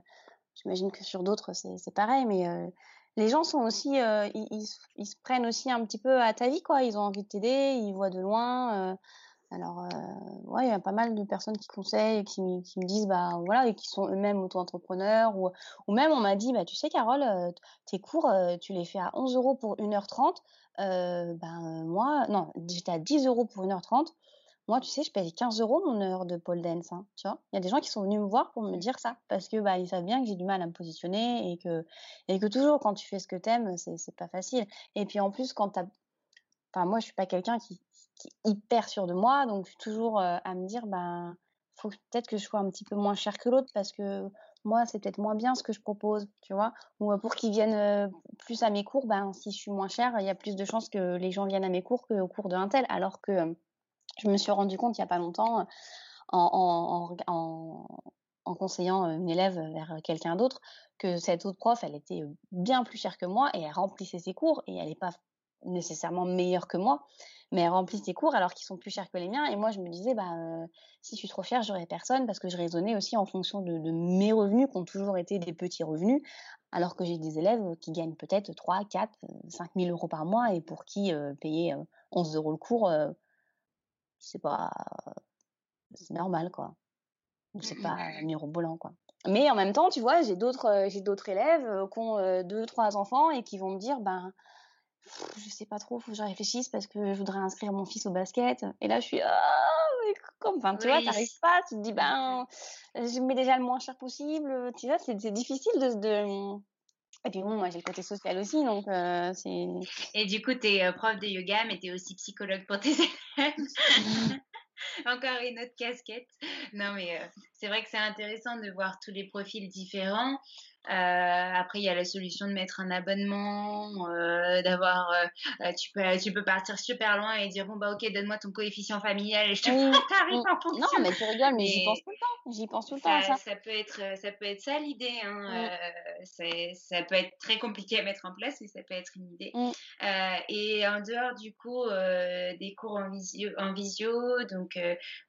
j'imagine que sur d'autres, c'est pareil. Mais les gens sont aussi... ils, ils ils se prennent aussi un petit peu à ta vie, quoi. Ils ont envie de t'aider, ils voient de loin. Alors, euh, il y a pas mal de personnes qui conseillent, qui, me- disent, bah voilà, et qui sont eux-mêmes auto-entrepreneurs. Ou, même, on m'a dit, bah tu sais, Carole, euh, tes cours, euh, tu les fais à 11 euros pour 1h30. Euh, ben, moi, non, j'étais à 10 euros pour 1h30. Moi, tu sais, je paye 15 euros mon heure de pole dance, hein. Il y a des gens qui sont venus me voir pour me dire ça, parce que bah ils savent bien que j'ai du mal à me positionner et que et que toujours quand tu fais ce que t'aimes, c'est c'est pas facile. Et puis en plus, quand t'as, enfin moi, je suis pas quelqu'un qui, hyper sûr de moi, donc je suis toujours euh, à me dire, ben faut peut-être que je sois un petit peu moins cher que l'autre parce que moi, c'est peut-être moins bien ce que je propose, tu vois. Ou euh, pour qu'ils viennent euh, plus à mes cours, ben si je suis moins chère, il y a plus de chances que les gens viennent à mes cours qu'au cours d'un tel, alors que je me suis rendu compte il y a pas longtemps, en, en, conseillant une élève vers quelqu'un d'autre, que cette autre prof, elle était bien plus chère que moi et elle remplissait ses cours et elle n'est pas nécessairement meilleure que moi, mais elle remplit ses cours alors qu'ils sont plus chers que les miens. Et moi, je me disais, bah, euh, si je suis trop fière, j'aurai personne parce que je raisonnais aussi en fonction de, de mes revenus qui ont toujours été des petits revenus, alors que j'ai des élèves qui gagnent peut-être 3, 4, 5 000 euros par mois et pour qui euh, payer euh, 11 euros le cours, euh, c'est pas, c'est normal, quoi. C'est Mm, mm. pas mirobolant, quoi. Mais en même temps, tu vois, j'ai d'autres, euh, j'ai d'autres élèves euh, qui ont euh, deux, trois enfants et qui vont me dire, ben, je sais pas trop, faut que je réfléchisse parce que je voudrais inscrire mon fils au basket. Et là, je suis, mais comme, enfin, tu vois, oui t'arrives pas, tu te dis, ben, je mets déjà le moins cher possible. Tu vois, c'est difficile de, de... Et puis bon, moi, j'ai le côté social aussi, donc euh, c'est. et du coup t'es euh, prof de yoga mais t'es aussi psychologue pour tes élèves encore une autre casquette. Non, mais euh, c'est vrai que c'est intéressant de voir tous les profils différents. Euh, après, il y a la solution de mettre un abonnement, euh, d'avoir, euh, tu peux, tu peux partir super loin et dire bon bah ok, donne-moi ton coefficient familial et je te Oui, tarif en fonction. Non, mais tu rigoles, mais j'y pense tout le temps. J'y pense tout le temps à ça, peut être, ça peut être ça l'idée. Hein. Mm. ça peut être très compliqué à mettre en place, mais ça peut être une idée. Mm. Et en dehors du coup des cours en visio, en visio donc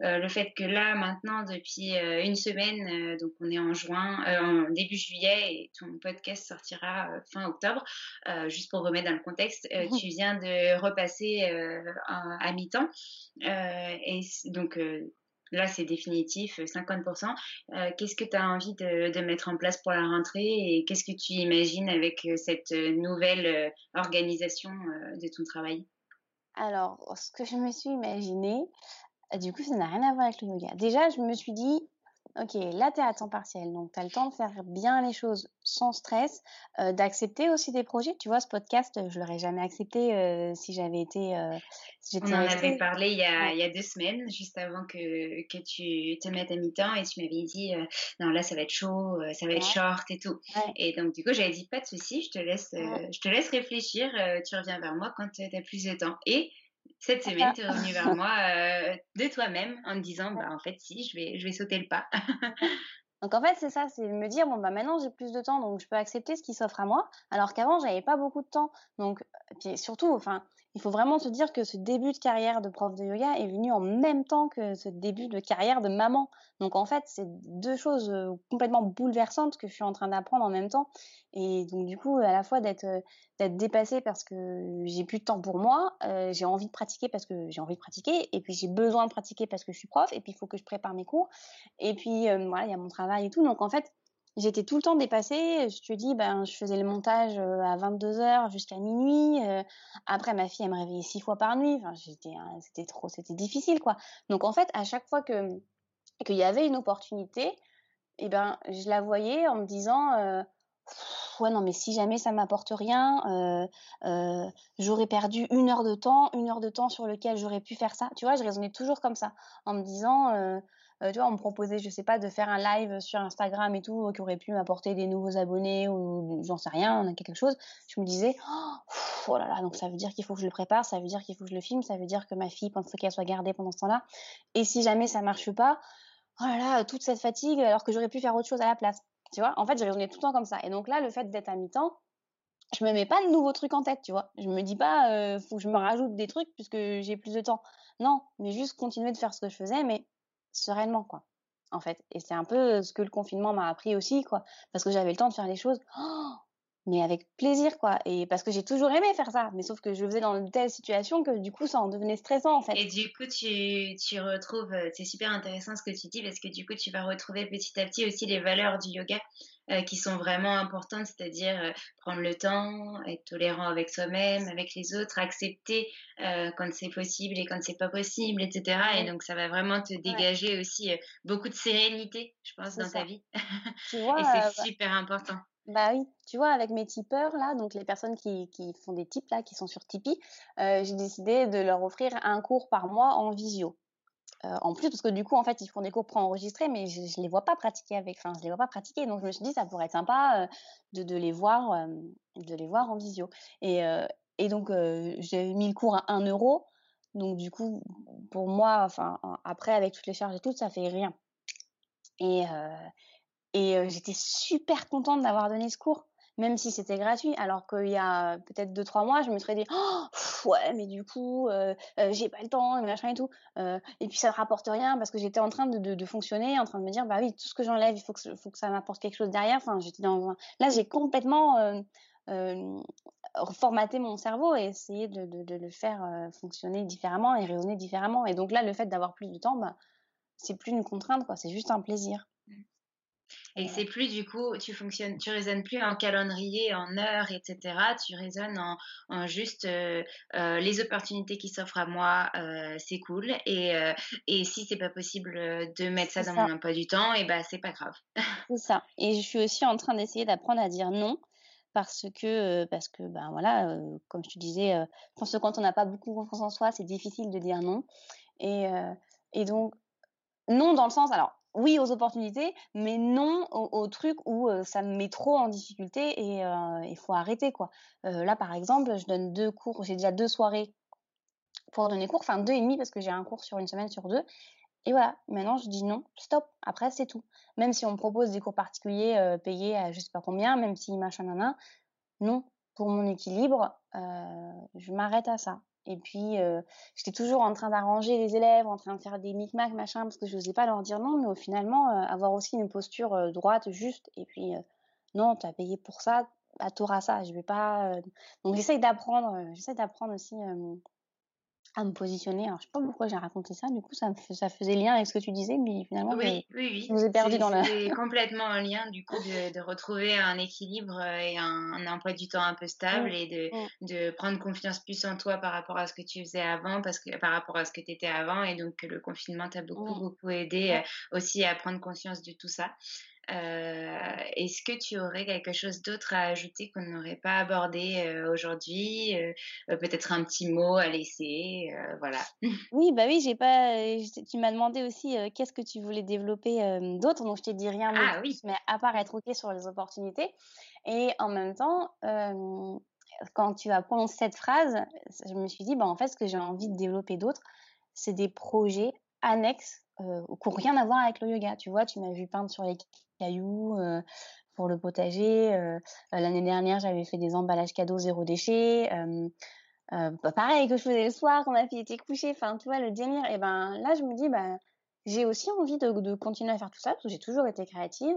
le fait que là maintenant depuis une semaine, donc on est en juin, en début juillet et ton podcast sortira euh, fin octobre. euh, juste pour remettre dans le contexte, euh, tu viens de repasser à, à mi-temps et donc là c'est définitif, 50%. Euh, qu'est-ce que tu as envie de, de mettre en place pour la rentrée et qu'est-ce que tu imagines avec cette nouvelle organisation de ton travail? Alors, ce que je me suis imaginé, du coup, ça n'a rien à voir avec le yoga. Déjà, je me suis dit, ok, là, tu es à temps partiel, donc tu as le temps de faire bien les choses sans stress, euh, d'accepter aussi des projets. Tu vois, ce podcast, je l'aurais jamais accepté euh, si j'avais été, euh, si On en restée. avait parlé il y, a, Ouais. il y a deux semaines, juste avant que, que tu te mettes à mi-temps et tu m'avais dit euh, non là ça va être chaud, ça va être short et tout. Ouais. Et donc du coup j'avais dit pas de souci, je te laisse, je te laisse réfléchir, tu reviens vers moi quand tu as plus de temps. Et cette semaine tu es revenu vers moi euh, de toi-même en me disant bah en fait si je vais je vais sauter le pas. Donc en fait, c'est ça, c'est me dire bon bah maintenant j'ai plus de temps, donc je peux accepter ce qui s'offre à moi, alors qu'avant j'avais pas beaucoup de temps. Donc puis surtout, enfin il faut vraiment se dire que ce début de carrière de prof de yoga est venu en même temps que ce début de carrière de maman. Donc en fait, c'est deux choses euh, complètement bouleversantes que je suis en train d'apprendre en même temps. Et donc du coup, à la fois d'être euh, d'être dépassée parce que j'ai plus de temps pour moi, euh, j'ai envie de pratiquer parce que j'ai envie de pratiquer, et puis j'ai besoin de pratiquer parce que je suis prof, et puis il faut que je prépare mes cours, et puis voilà, il y a mon travail et tout. Donc en fait, j'étais tout le temps dépassée. Je te dis, ben, je faisais le montage à 22 heures jusqu'à minuit. après, ma fille, elle me réveillait six fois par nuit. Enfin, j'étais, hein, c'était trop, c'était difficile, quoi. Donc, en fait, à chaque fois que qu'il y avait une opportunité, eh ben, je la voyais en me disant, euh, ouais, non, mais si jamais ça m'apporte rien, euh, euh, j'aurais perdu une heure de temps, une heure de temps sur lequel j'aurais pu faire ça. Tu vois, je raisonnais toujours comme ça, en me disant euh, tu vois, on me proposait, je sais pas, de faire un live sur Instagram et tout, qui aurait pu m'apporter des nouveaux abonnés ou j'en sais rien, quelque chose. Je me disais, oh, oh là là, donc ça veut dire qu'il faut que je le prépare, ça veut dire qu'il faut que je le filme, ça veut dire que ma fille pense qu'elle soit gardée pendant ce temps-là. Et si jamais ça marche pas, oh là là, toute cette fatigue, alors que j'aurais pu faire autre chose à la place. Tu vois, en fait, j'ai raisonné tout le temps comme ça. Et donc là, le fait d'être à mi-temps, je me mets pas de nouveaux trucs en tête, tu vois. Je me dis pas, euh, faut que je me rajoute des trucs puisque j'ai plus de temps. Non, mais juste continuer de faire ce que je faisais, mais sereinement, quoi. En fait. Et c'est un peu ce que le confinement m'a appris aussi, quoi. Parce que j'avais le temps de faire les choses. Oh mais avec plaisir quoi. Et parce que j'ai toujours aimé faire ça mais sauf que je le faisais dans de telles situations que du coup ça en devenait stressant en fait. Et du coup tu, tu retrouves euh, c'est super intéressant ce que tu dis parce que du coup tu vas retrouver petit à petit aussi les valeurs du yoga euh, qui sont vraiment importantes c'est-à-dire euh, prendre le temps être tolérant avec soi-même avec les autres accepter quand c'est possible et quand c'est pas possible etc et donc ça va vraiment te dégager aussi beaucoup de sérénité je pense dans ta vie. Tu vois, et c'est super important bah oui, tu vois, avec mes tipeurs là, donc les personnes qui, font des tips là, qui sont sur Tipeee, euh, j'ai décidé de leur offrir un cours par mois en visio. Euh, en plus, parce que du coup, en fait, ils font des cours préenregistrés, mais je, je les vois pas pratiquer avec, enfin, je les vois pas pratiquer, donc je me suis dit ça pourrait être sympa euh, de, de les voir, de les voir en visio. Et, et donc j'ai mis le cours à 1 euro, donc du coup, pour moi, enfin, après avec toutes les charges et tout, ça fait rien. Et et j'étais super contente d'avoir donné ce cours, même si c'était gratuit. Alors qu'il y a peut-être deux trois mois, je me serais dit oh, ouais, mais du coup, euh, j'ai pas le temps et machin et tout. et puis ça ne rapporte rien parce que j'étais en train de, fonctionner, en train de me dire bah oui, tout ce que j'enlève, il faut que faut que ça m'apporte quelque chose derrière. Enfin, j'étais là, j'ai complètement formaté mon cerveau et essayé de, le faire fonctionner différemment et raisonner différemment. Et donc là, le fait d'avoir plus de temps, bah, c'est plus une contrainte. C'est juste un plaisir. Et c'est plus du coup, tu fonctionnes, tu raisonnes plus en calendrier, en heures, etc. Tu raisonnes en, juste euh, euh, les opportunités qui s'offrent à moi, euh, c'est cool. Et, et si c'est pas possible de mettre ça dans mon emploi du temps, et eh ben c'est pas grave. c'est ça. Et je suis aussi en train d'essayer d'apprendre à dire non parce que parce que ben voilà, comme je te disais, je pense que quand on n'a pas beaucoup confiance en soi, c'est difficile de dire non. Et et donc non dans le sens alors oui aux opportunités, mais non aux, trucs où ça me met trop en difficulté et il faut arrêter quoi. là par exemple, je donne deux cours, j'ai déjà deux soirées pour donner cours, enfin deux et demi parce que j'ai un cours sur une semaine sur deux. Et voilà, maintenant je dis non, stop, après c'est tout. Même si on me propose des cours particuliers payés à je sais pas combien, même si machin nana, non, pour mon équilibre, je m'arrête à ça. Et puis, euh, j'étais toujours en train d'arranger les élèves, en train de faire des micmacs, machin, parce que je n'osais pas leur dire non, mais finalement, euh, avoir aussi une posture euh, droite, juste, et puis, non, tu as payé pour ça, bah, tu auras ça, je vais pas... Donc, j'essaye d'apprendre, j'essaie d'apprendre aussi à me positionner. Alors, je sais pas pourquoi j'ai raconté ça. Du coup, ça, ça faisait lien avec ce que tu disais, mais finalement, oui, oui, oui. je vous ai perdu dans la. C'est complètement un lien, du coup, de, de retrouver un équilibre et un, un, emploi du temps un peu stable mmh, et de, mmh. de prendre confiance plus en toi par rapport à ce que tu faisais avant, parce que par rapport à ce que tu étais avant. Et donc, le confinement t'a beaucoup, mmh. beaucoup aidé aussi à prendre conscience de tout ça. Euh, est-ce que tu aurais quelque chose d'autre à ajouter qu'on n'aurait pas abordé euh, aujourd'hui euh, Peut-être un petit mot à laisser, voilà. Oui, bah oui, j'ai pas. Tu m'as demandé aussi qu'est-ce que tu voulais développer d'autre, donc je t'ai dit rien ah, oui. mais à part être ok sur les opportunités. Et en même temps, quand tu as prononcé cette phrase, je me suis dit, bah en fait, ce que j'ai envie de développer d'autre, c'est des projets annexes euh, qui n'ont rien à voir avec le yoga. Tu vois, tu m'as vu peindre sur les cailloux euh, pour le potager. Euh, l'année dernière, j'avais fait des emballages cadeaux zéro déchet. bah, pareil que je faisais le soir quand ma fille était couchée, enfin, tu vois, le délire. Et ben là, je me dis, bah, j'ai aussi envie de, de, continuer à faire tout ça parce que j'ai toujours été créative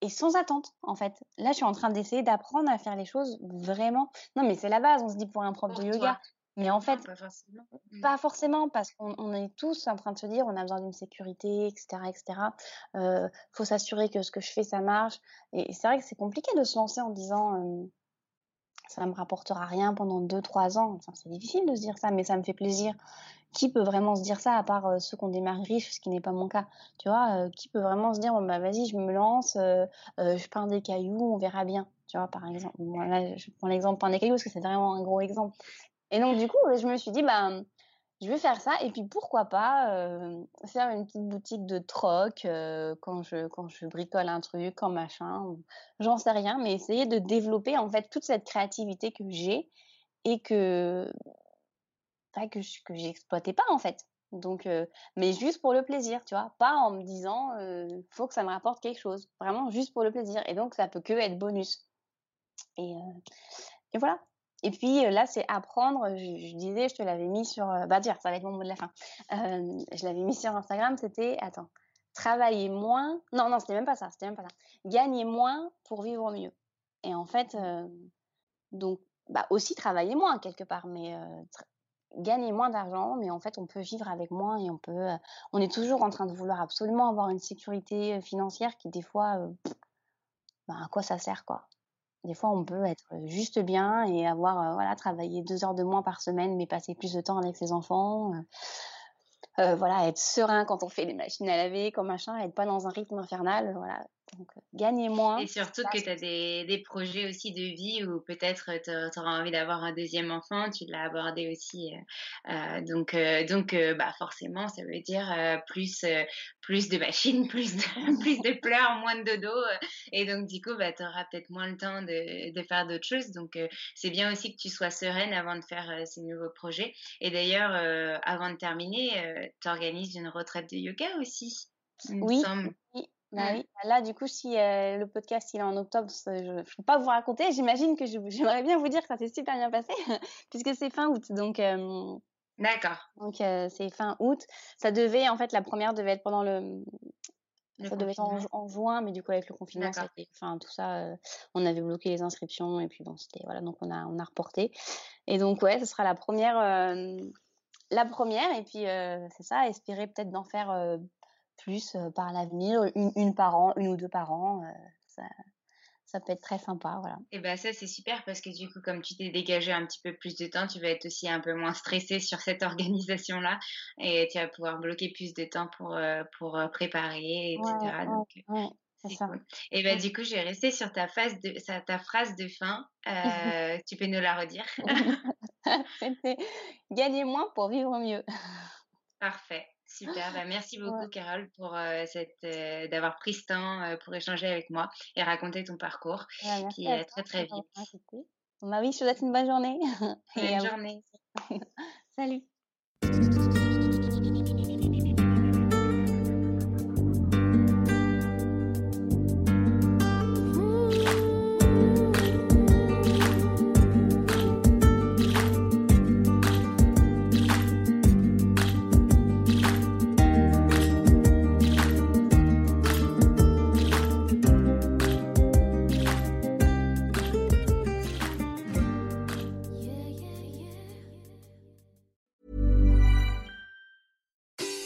et sans attente, en fait. Là, je suis en train d'essayer d'apprendre à faire les choses vraiment. Non, mais c'est la base, on se dit pour un prof de yoga. Mais en fait, pas forcément, parce qu'on est tous en train de se dire, on a besoin d'une sécurité, etc., etc. Euh, faut s'assurer que ce que je fais, ça marche. Et c'est vrai que c'est compliqué de se lancer en disant, ça me rapportera rien pendant 2-3 ans. Enfin, c'est difficile de se dire ça, mais ça me fait plaisir. Qui peut vraiment se dire ça, à part euh, ceux qui ont démarré riches, ce qui n'est pas mon cas Tu vois, euh, qui peut vraiment se dire, bon, bah vas-y, je me lance, euh, je peins des cailloux, on verra bien. Tu vois, par exemple. là, je prends l'exemple peindre des cailloux parce que c'est vraiment un gros exemple. Et donc, du coup, je me suis dit, bah, je vais faire ça. Et puis pourquoi pas euh, faire une petite boutique de troc euh, quand je quand je bricole un truc quand machin j'en sais rien. Mais essayer de développer en fait toute cette créativité que j'ai et que bah, que que j'exploitais pas en fait. Donc euh, mais juste pour le plaisir tu vois. Pas en me disant faut que ça me rapporte quelque chose. Vraiment juste pour le plaisir. Et donc ça peut que être bonus. Et voilà et puis là, c'est apprendre. Je, disais, je te l'avais mis sur. bah, dire, ça va être mon mot de la fin. je l'avais mis sur Instagram. C'était, attends, travailler moins. Non, non, c'était même pas ça. C'était même pas ça. Gagner moins pour vivre mieux. Et en fait, donc, bah, aussi travailler moins quelque part, mais gagner moins d'argent, mais en fait, on peut vivre avec moins et on peut. on est toujours en train de vouloir absolument avoir une sécurité financière qui, des fois, bah, à quoi ça sert, quoi. Des fois, on peut être juste bien et avoir, voilà, travaillé deux heures de moins par semaine, mais passer plus de temps avec ses enfants. voilà, être serein quand on fait les machines à laver, comme machin, être pas dans un rythme infernal. Voilà, donc, euh, gagner moins. Et surtout que tu as des, des, projets aussi de vie où peut-être tu auras envie d'avoir un deuxième enfant, tu l'as abordé aussi. Euh, euh donc, euh, donc bah forcément, ça veut dire plus, plus de machines, plus de, plus de pleurs, moins de dodo. et donc, du coup, bah, tu auras peut-être moins le temps de, de faire d'autres choses. Donc, c'est bien aussi que tu sois sereine avant de faire ces nouveaux projets. Et d'ailleurs, avant de terminer, tu organises une retraite de yoga aussi. Oui, oui, bah oui. Bah là, du coup, si le podcast il est en octobre, je ne peux pas vous raconter. J'imagine que j'aimerais bien vous dire que ça s'est super bien passé, puisque c'est fin août. Donc, D'accord. Donc, c'est fin août. Ça devait, en fait, la première devait être pendant le. ça devait être en, juin, mais du coup, avec le confinement, enfin, tout ça, on avait bloqué les inscriptions et puis bon, c'était. Voilà, donc on a, on a reporté. Et donc, ouais, ce sera la première. la première, et puis c'est ça, espérer peut-être d'en faire plus par l'avenir, une, une, par an, une ou deux par an. ça, ça peut être très sympa, voilà. Et ben ça c'est super parce que du coup comme tu t'es dégagé un petit peu plus de temps, tu vas être aussi un peu moins stressé sur cette organisation là et tu vas pouvoir bloquer plus de temps pour pour préparer, etc. Donc, c'est ça. Et ben du coup je vais rester sur ta phase de ta phrase de fin. Euh, tu peux nous la redire C'était gagner moins pour vivre mieux. Parfait. Super, bah, merci beaucoup Carole pour cette d'avoir pris ce temps pour échanger avec moi et raconter ton parcours qui est très très vite. Bah oui, je te souhaite une bonne journée. Bonne journée. Salut.